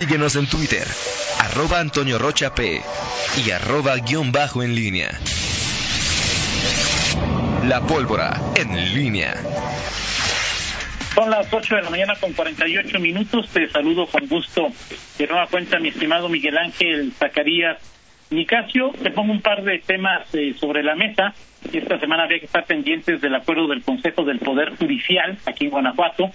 Síguenos en Twitter, arroba Antonio Rocha P y arroba guion bajo en línea. La pólvora en línea. Son las 8 de la mañana con 48 minutos. Te saludo con gusto. De nueva cuenta, mi estimado Miguel Ángel Zacarías Nicasio. Te pongo un par de temas eh, sobre la mesa. Esta semana había que estar pendientes del acuerdo del Consejo del Poder Judicial aquí en Guanajuato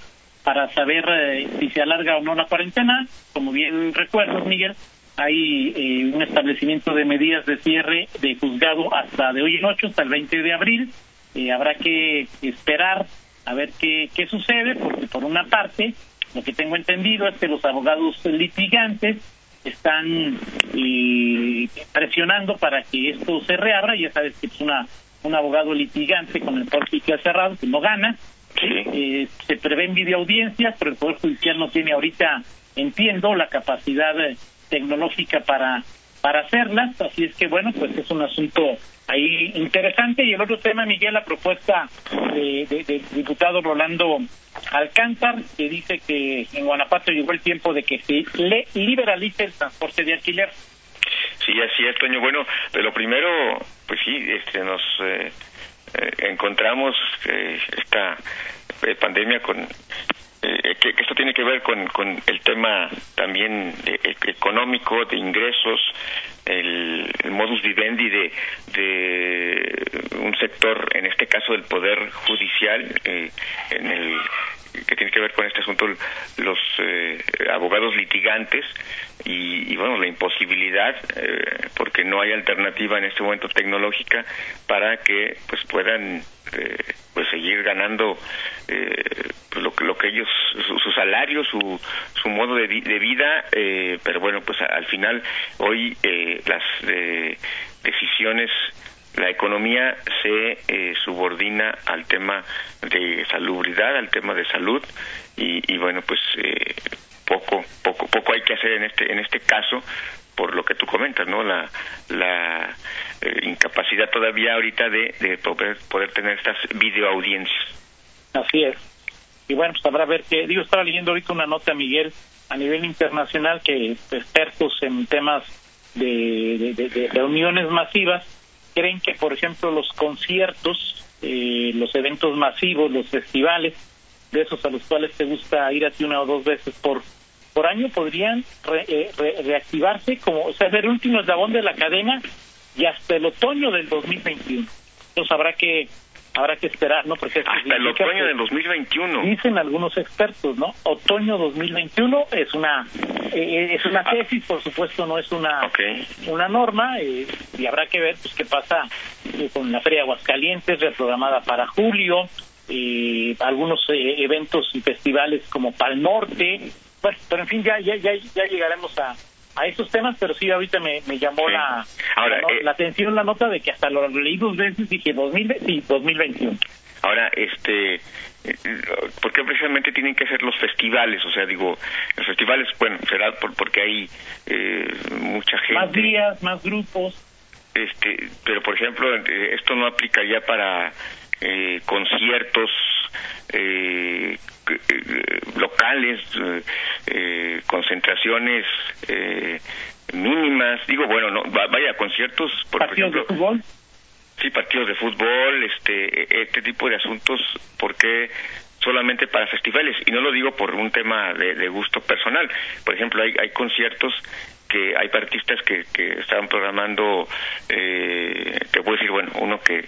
para saber eh, si se alarga o no la cuarentena. Como bien recuerdas, Miguel, hay eh, un establecimiento de medidas de cierre de juzgado hasta de hoy en ocho, hasta el 20 de abril. Eh, habrá que esperar a ver qué, sucede, porque por una parte, lo que tengo entendido es que los abogados litigantes están presionando para que esto se reabra. Ya sabes que es una, un abogado litigante con el ha cerrado, que no gana, eh, se prevén videoaudiencias, pero el Poder Judicial no tiene ahorita, entiendo, la capacidad eh, tecnológica para, para hacerlas, así es que bueno, pues es un asunto ahí interesante. Y el otro tema, Miguel, la propuesta del de, diputado Rolando Alcántar, que dice que en Guanajuato llegó el tiempo de que se le liberalice el transporte de alquiler. Sí, así es, Toño. Bueno, de lo primero, pues sí, este, nos eh, encontramos eh, esta eh, pandemia con que, esto tiene que ver con, con el tema también económico de ingresos el, modus vivendi de, de un sector en este caso del poder judicial en el que tiene que ver con este asunto los eh, abogados litigantes y, bueno la imposibilidad eh, porque no hay alternativa en este momento tecnológica para que pues puedan eh, pues seguir ganando pues lo, lo que ellos su, salario su su modo de, de vida pero bueno pues al final hoy las decisiones la economía se eh, subordina al tema de salubridad, al tema de salud y, bueno pues eh, poco poco poco hay que hacer en este en este caso por lo que tú comentas, ¿no? La, la incapacidad todavía ahorita de, de poder, poder tener estas videoaudiencias. Así es. Y bueno, pues habrá ver que, digo, estaba leyendo ahorita una nota, Miguel, a nivel internacional, que expertos en temas de, de, reuniones masivas creen que, por ejemplo, los conciertos, eh, los eventos masivos, los festivales, de esos a los cuales te gusta ir así una o dos veces por por año, podrían eh, reactivarse como, o sea, ser el último eslabón de la cadena y hasta el otoño del 2021. Entonces habrá que habrá que esperar, ¿no? Porque hasta el otoño del 2021. Dicen algunos expertos, ¿no? Otoño 2021 es una eh, es una tesis, por supuesto, no es una una norma eh, y habrá que ver pues qué pasa eh, con la Feria de Aguascalientes reprogramada para julio, y algunos eventos y festivales como Pal Norte, bueno, pero en fin ya ya ya, ya llegaremos a a esos temas, pero sí ahorita me, me llamó la, la, atención la nota de que hasta lo leí dos veces dije 2000, sí, 2021. Ahora, este, ¿por qué precisamente tienen que ser los festivales? O sea, digo, los festivales, bueno, será por, porque hay eh, mucha gente. Más días, más grupos. Este, pero por ejemplo, eh, esto no aplicaría para eh, conciertos eh, locales, concentraciones mínimas. Digo, bueno, no, vaya, conciertos, por ejemplo. De fútbol? Sí, partidos de fútbol, este, este tipo de asuntos, porque solamente para festivales y no lo digo por un tema de, gusto personal por ejemplo hay, hay conciertos que hay artistas que, que estaban programando eh, te puedo decir bueno uno que eh,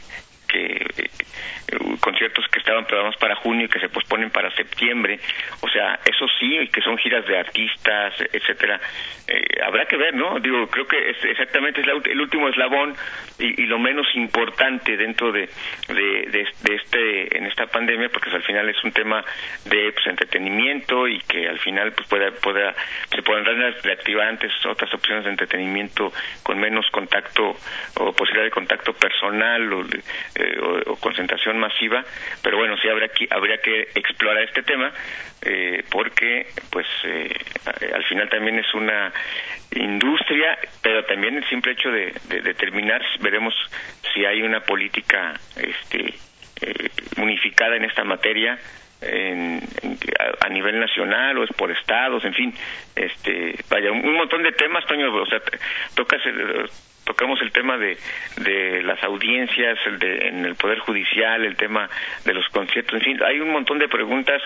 conciertos que estaban programados para junio y que se posponen para septiembre, o sea, eso sí, que son giras de artistas, etcétera, eh, habrá que ver, ¿no? Digo, creo que es exactamente es el último eslabón y, lo menos importante dentro de, de, este en esta pandemia, porque al final es un tema de pues, entretenimiento y que al final pues pueda, pueda se puedan reactivar antes otras opciones de entretenimiento con menos contacto o posibilidad de contacto personal o, eh, o, concentración masiva, pero bueno, sí habría que, habría que explorar este tema eh, porque pues eh, al final también es una industria, pero también el simple hecho de, determinar, veremos si hay una política este, unificada en esta materia en, a, nivel nacional o es por estados, en fin, este, vaya, un, montón de temas, Toño, o sea, tocas tocamos el tema de, de las audiencias el de, en el Poder Judicial, el tema de los conciertos, en fin, hay un montón de preguntas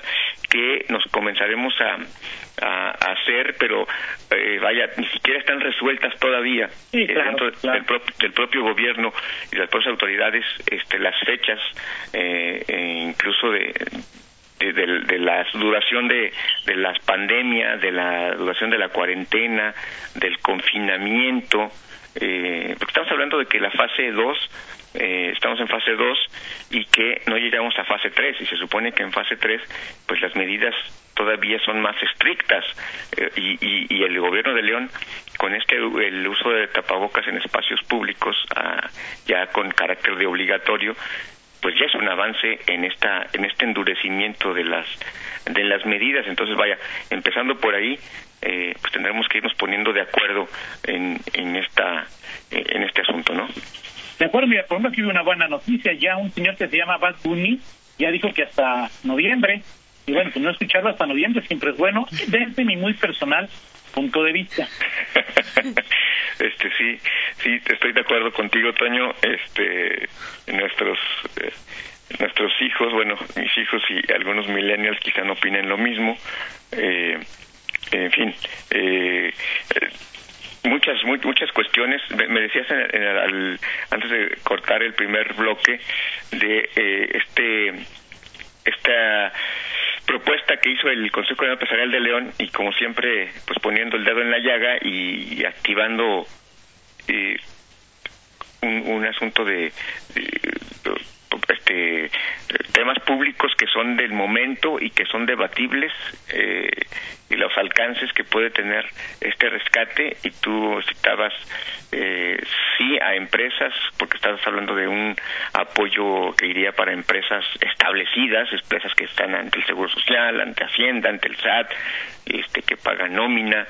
que nos comenzaremos a, a, hacer, pero eh, vaya, ni siquiera están resueltas todavía. Eh, dentro Del, propio gobierno y las propias autoridades, este, las fechas, eh, e incluso de, de, la duración de, de las pandemias, de la duración de la cuarentena, del confinamiento, eh, porque estamos hablando de que la fase 2, eh, estamos en fase 2 y que no llegamos a fase 3 y se supone que en fase 3 pues las medidas todavía son más estrictas. Eh, y, y, el gobierno de León con este el uso de tapabocas en espacios públicos ah, ya con carácter de obligatorio pues ya es un avance en esta en este endurecimiento de las de las medidas. Entonces vaya empezando por ahí eh, pues tendremos que irnos poniendo de acuerdo en, en, esta, en este asunto, ¿no? De acuerdo, mira, por ejemplo, aquí una buena noticia, ya un señor que se llama Bad Bunny ya dijo que hasta noviembre, y bueno, pues no escucharlo hasta noviembre siempre es bueno, desde mi muy personal punto de vista. este sí, sí, estoy de acuerdo contigo, Toño. Este, nuestros eh, nuestros hijos, bueno, mis hijos y algunos millennials quizá no opinen lo mismo. Eh, en fin, eh, muchas muchas cuestiones. Me, decías antes de cortar el primer bloque de eh, este esta propuesta que hizo el Consejo Empresarial de León y como siempre pues poniendo el dedo en la llaga y, activando eh, un, asunto de, este temas públicos que son del momento y que son debatibles eh, y los alcances que puede tener este rescate. Y tú citabas eh, sí a empresas porque estabas hablando de un apoyo que iría para empresas establecidas empresas que están ante el seguro social ante hacienda ante el SAT este que pagan nómina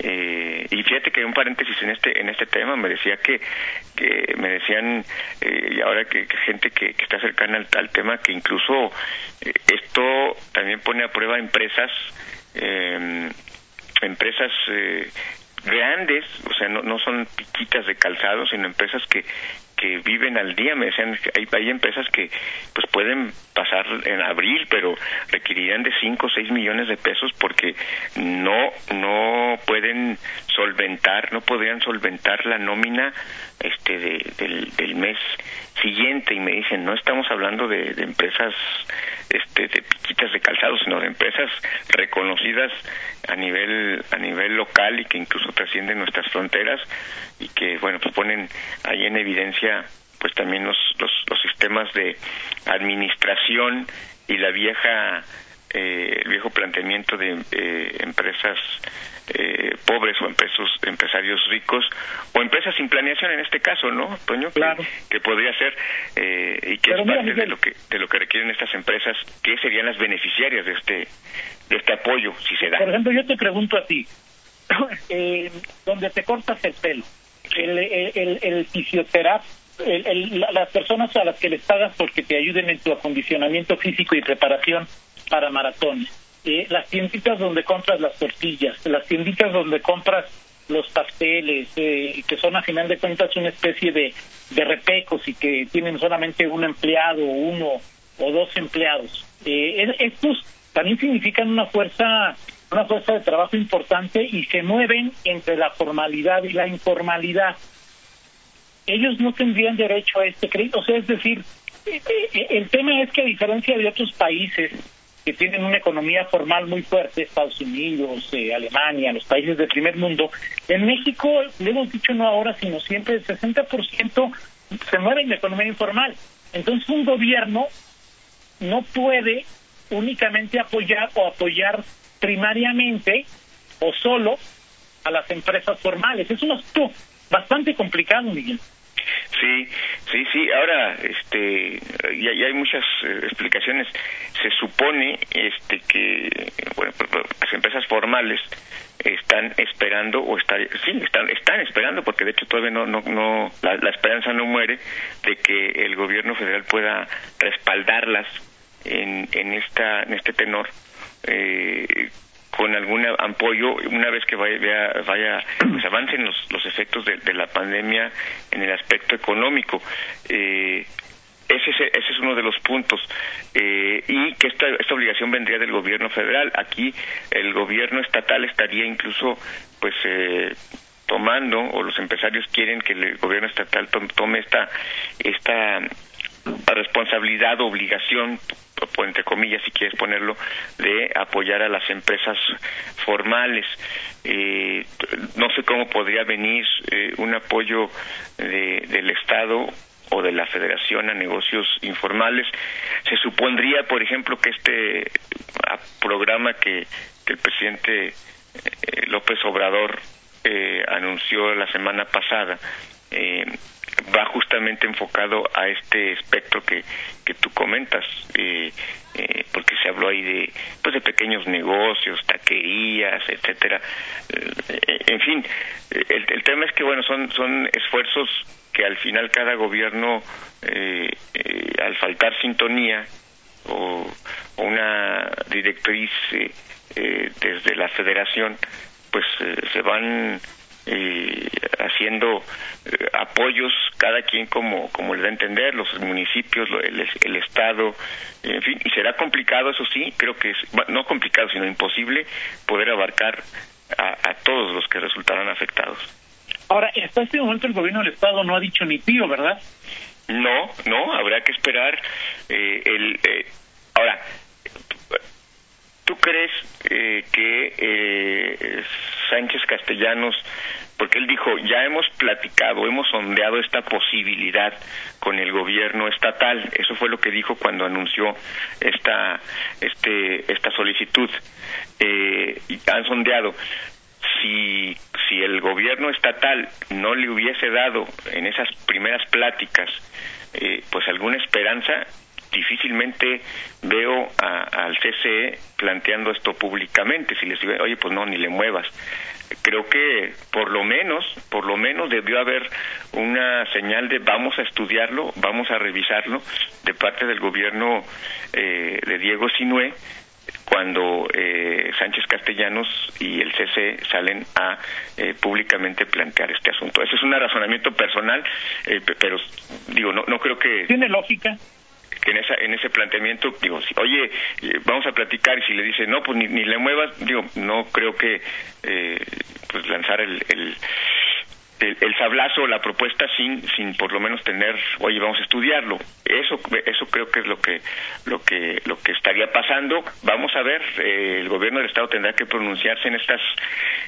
eh, y fíjate que un paréntesis en este en este tema me decía que, que me decían eh, y ahora que, gente que, está cercana al, tema que incluso eh, esto también pone a prueba empresas eh, empresas eh, grandes, o sea, no, no son piquitas de calzado, sino empresas que, que viven al día. Me decían hay, hay empresas que pues pueden pasar en abril, pero requerirían de 5 o 6 millones de pesos porque no no pueden solventar, no podrían solventar la nómina este del, del mes siguiente y me dicen no estamos hablando de, de empresas este de piquitas de calzado sino de empresas reconocidas a nivel a nivel local y que incluso trascienden nuestras fronteras y que bueno pues ponen ahí en evidencia pues también los los, los sistemas de administración y la vieja eh, el viejo planteamiento de eh, empresas eh, pobres o empresas, empresarios ricos o empresas sin planeación en este caso, ¿no, Toño? Claro. Que, podría ser eh, y que es parte de lo que de lo que requieren estas empresas, que serían las beneficiarias de este de este apoyo, si se da. Por ejemplo, yo te pregunto a ti, eh, donde te cortas el pelo, el, el, el, fisioterapia las personas a las que les pagas porque te ayuden en tu acondicionamiento físico y preparación para maratones, eh, las tienditas donde compras las tortillas, las tienditas donde compras los pasteles, eh, que son a final de cuentas una especie de, de repecos y que tienen solamente un empleado, uno o dos empleados. Eh, estos también significan una fuerza una fuerza de trabajo importante y se mueven entre la formalidad y la informalidad. Ellos no tendrían derecho a este crédito, o sea, es decir, eh, eh, el tema es que a diferencia de otros países que tienen una economía formal muy fuerte, Estados Unidos, eh, Alemania, los países del primer mundo, en México, le hemos dicho no ahora, sino siempre, el 60% se mueve en la economía informal. Entonces, un gobierno no puede únicamente apoyar o apoyar primariamente o solo a las empresas formales. Es un asunto bastante complicado, Miguel. Sí, sí, sí. Ahora, este, ya, hay muchas eh, explicaciones. Se supone, este, que bueno, las empresas formales están esperando o están, sí, están, están esperando porque de hecho todavía no, no, no la, esperanza no muere de que el gobierno federal pueda respaldarlas en, en, esta, en este tenor. Eh, con algún apoyo una vez que vaya, vaya pues avancen los, los efectos de, de, la pandemia en el aspecto económico. Eh, ese es, ese es uno de los puntos. Eh, y que esta, esta obligación vendría del gobierno federal. Aquí el gobierno estatal estaría incluso, pues, eh, tomando, o los empresarios quieren que el gobierno estatal tome esta, esta responsabilidad, obligación, entre comillas, si quieres ponerlo, de apoyar a las empresas formales. Eh, no sé cómo podría venir eh, un apoyo de, del Estado o de la Federación a negocios informales. Se supondría, por ejemplo, que este programa que, el presidente eh, López Obrador eh, anunció la semana pasada eh, va justamente enfocado a este espectro que, que tú comentas, eh, eh, porque se habló ahí de, pues de pequeños negocios, taquerías, etcétera. Eh, en fin, el, el, tema es que bueno, son, son esfuerzos que al final cada gobierno, eh, eh, al faltar sintonía o, o una directriz desde la federación, pues se van eh, haciendo eh, apoyos cada quien como como le da a entender los municipios el, el estado en fin y será complicado eso sí creo que es no complicado sino imposible poder abarcar a, a todos los que resultarán afectados. Ahora hasta este momento el gobierno del estado no ha dicho ni pío verdad no no habrá que esperar eh, el eh, ahora ¿Tú crees eh, que eh, Sánchez Castellanos, porque él dijo, ya hemos platicado, hemos sondeado esta posibilidad con el gobierno estatal, eso fue lo que dijo cuando anunció esta, este, esta solicitud, eh, han sondeado. Si, si el gobierno estatal no le hubiese dado en esas primeras pláticas eh, pues alguna esperanza, difícilmente veo a, al CCE planteando esto públicamente. Si les digo, oye, pues no, ni le muevas. Creo que por lo menos, por lo menos debió haber una señal de vamos a estudiarlo, vamos a revisarlo de parte del gobierno eh, de Diego Sinué cuando eh, Sánchez Castellanos y el CC salen a eh, públicamente plantear este asunto. Ese es un razonamiento personal, eh, pero digo, no, no creo que... ¿Tiene lógica? Que en esa en ese planteamiento digo si, oye eh, vamos a platicar y si le dice no pues ni, le muevas digo no creo que eh, pues lanzar el, el el, el sablazo la propuesta sin sin por lo menos tener oye vamos a estudiarlo eso eso creo que es lo que lo que lo que estaría pasando. Vamos a ver eh, el gobierno del estado tendrá que pronunciarse en estas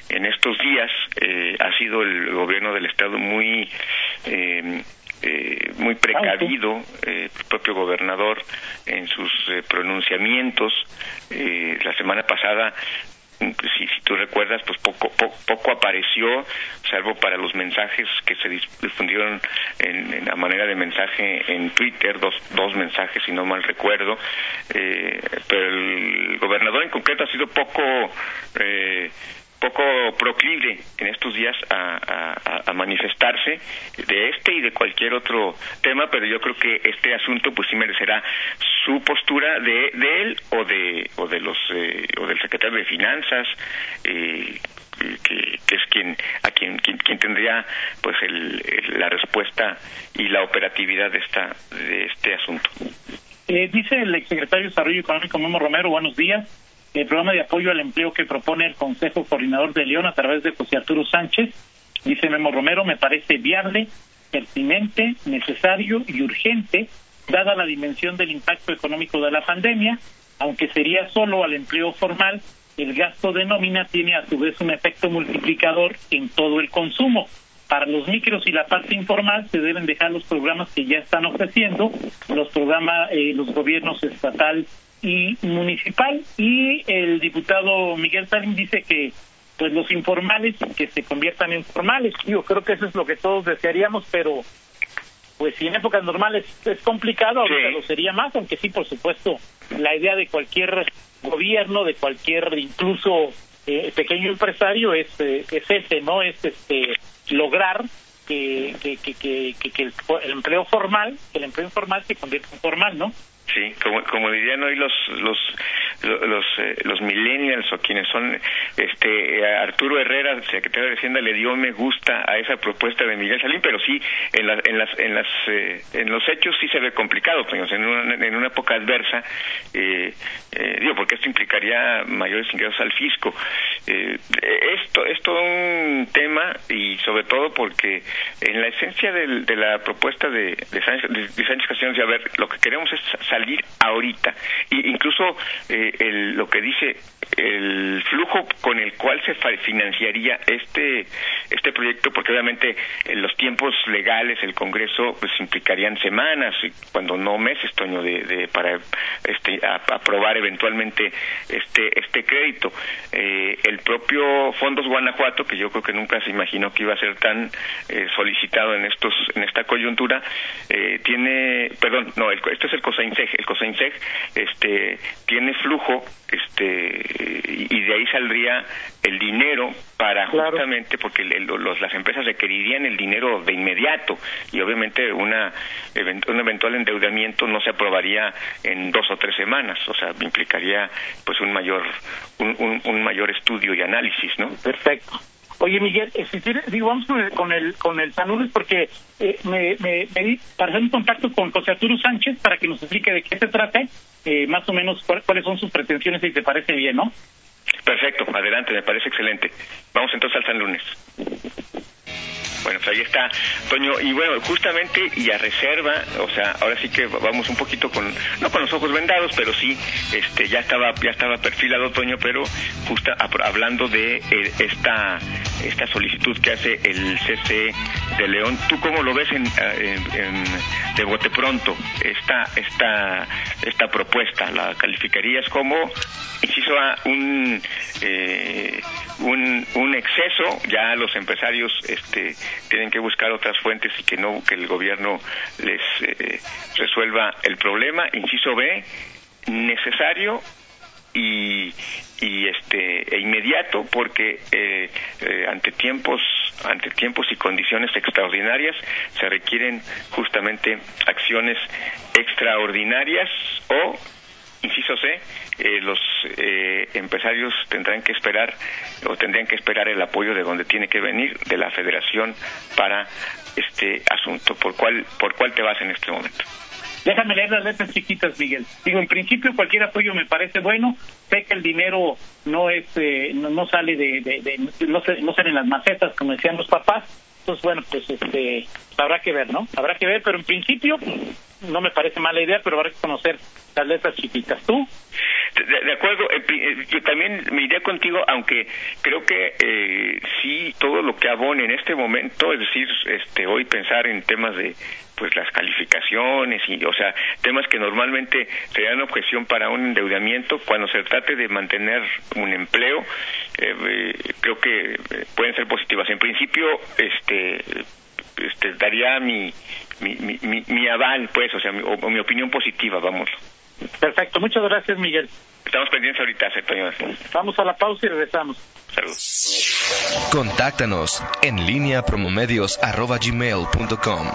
en estos días. Eh, ha sido el gobierno del estado muy eh, eh, muy precavido eh, el propio gobernador en sus eh, pronunciamientos. Eh, la semana pasada si, si tú recuerdas, pues poco, po, poco apareció, salvo para los mensajes que se difundieron en, en, la manera de mensaje en Twitter, dos, dos mensajes, si no mal recuerdo, eh, pero el gobernador en concreto ha sido poco eh, poco proclive en estos días a, manifestarse de este y de cualquier otro tema, pero yo creo que este asunto pues sí merecerá su postura de, de él o de o de los eh, o del secretario de finanzas eh, que, que, es quien a quien, quien, quien tendría pues el, la respuesta y la operatividad de esta de este asunto. Eh, dice el exsecretario de Desarrollo Económico Memo Romero, buenos días el programa de apoyo al empleo que propone el Consejo Coordinador de León a través de José Arturo Sánchez, dice Memo Romero, me parece viable, pertinente, necesario y urgente, dada la dimensión del impacto económico de la pandemia, aunque sería solo al empleo formal, el gasto de nómina tiene a su vez un efecto multiplicador en todo el consumo. Para los micros y la parte informal se deben dejar los programas que ya están ofreciendo, los programas, eh, los gobiernos estatal y municipal y el diputado Miguel Salim dice que pues los informales que se conviertan en formales. Yo creo que eso es lo que todos desearíamos pero pues si en épocas normales es complicado ahorita sí. lo sería más aunque sí por supuesto la idea de cualquier gobierno de cualquier incluso eh, pequeño empresario es eh, es ese no es este lograr que que que que, que, que el, el, empleo formal que el empleo informal se convierta en formal no Sí, como, como dirían hoy los los los, eh, los millennials o quienes son este Arturo Herrera, secretario de Hacienda, le dio me gusta a esa propuesta de Miguel Salín, pero sí en, en las en las eh, en los hechos sí se ve complicado, pues, en una, en una época adversa, eh, eh, digo porque esto implicaría mayores ingresos al fisco. Esto es todo un tema y sobre todo porque en la esencia de la propuesta de, de Sánchez, de, Sánchez Castellanos, a ver, lo que queremos es salir ahorita. Y incluso eh, el, lo que dice el flujo con el cual se financiaría este este proyecto porque obviamente en los tiempos legales el Congreso pues implicarían semanas cuando no meses Toño de, de para este aprobar eventualmente este este crédito. Eh, el propio Fondos Guanajuato que yo creo que nunca se imaginó que iba a ser tan eh, solicitado en estos en esta coyuntura eh, tiene perdón no el, esto es el COSAINSEG el COSAINSEG este tiene flujo este y de ahí saldría el dinero para justamente porque los, las empresas requerirían el dinero de inmediato y obviamente una un eventual endeudamiento no se aprobaría en dos o tres semanas o sea implicaría pues un mayor un, un, mayor estudio y análisis no perfecto Oye, Miguel, eh, si digo, vamos con el, con el, con porque eh, me, me, me, para hacer un contacto con José Arturo Sánchez para que nos explique de qué se trata eh, más o menos cuáles son sus pretensiones y te parece bien, ¿no? Perfecto, adelante, me parece excelente. Vamos entonces al San Lunes. Bueno, pues ahí está, Toño. Y bueno, justamente y a reserva, o sea, ahora sí que vamos un poquito con, no con los ojos vendados, pero sí, este, ya estaba, ya estaba perfilado, Toño, pero justo hablando de eh, esta, esta solicitud que hace el CC de León, ¿tú cómo lo ves en, de bote pronto esta, esta, esta propuesta? ¿La calificarías como, inciso a un, eh, un, un exceso? Ya los empresarios, este, tienen que buscar otras fuentes y que no que el gobierno les eh, resuelva el problema. Inciso B, necesario y, y este e inmediato porque eh, eh, ante tiempos ante tiempos y condiciones extraordinarias se requieren justamente acciones extraordinarias o inciso C eh, los eh, empresarios tendrán que esperar o tendrían que esperar el apoyo de donde tiene que venir de la Federación para este asunto. ¿Por cuál por cuál te vas en este momento? Déjame leer las letras chiquitas, Miguel. Digo, en principio cualquier apoyo me parece bueno. Sé que el dinero no es eh, no, sale de, de, no, se, no salen las macetas como decían los papás. Entonces, bueno, pues este habrá que ver, ¿no? Habrá que ver, pero en principio no me parece mala idea, pero habrá que conocer las letras chiquitas. ¿Tú? De, acuerdo, eh, eh, yo también me iría contigo, aunque creo que eh, sí todo lo que abone en este momento, es decir, este hoy pensar en temas de pues las calificaciones y o sea temas que normalmente serían objeción para un endeudamiento cuando se trate de mantener un empleo creo que pueden ser positivas en principio este este daría mi mi, mi, mi, aval pues o sea mi, o mi opinión positiva vamos Perfecto, muchas gracias, Miguel. Estamos pendientes ahorita, señor. Vamos a la pausa y regresamos. Saludos. Contáctanos en línea promomedios.com.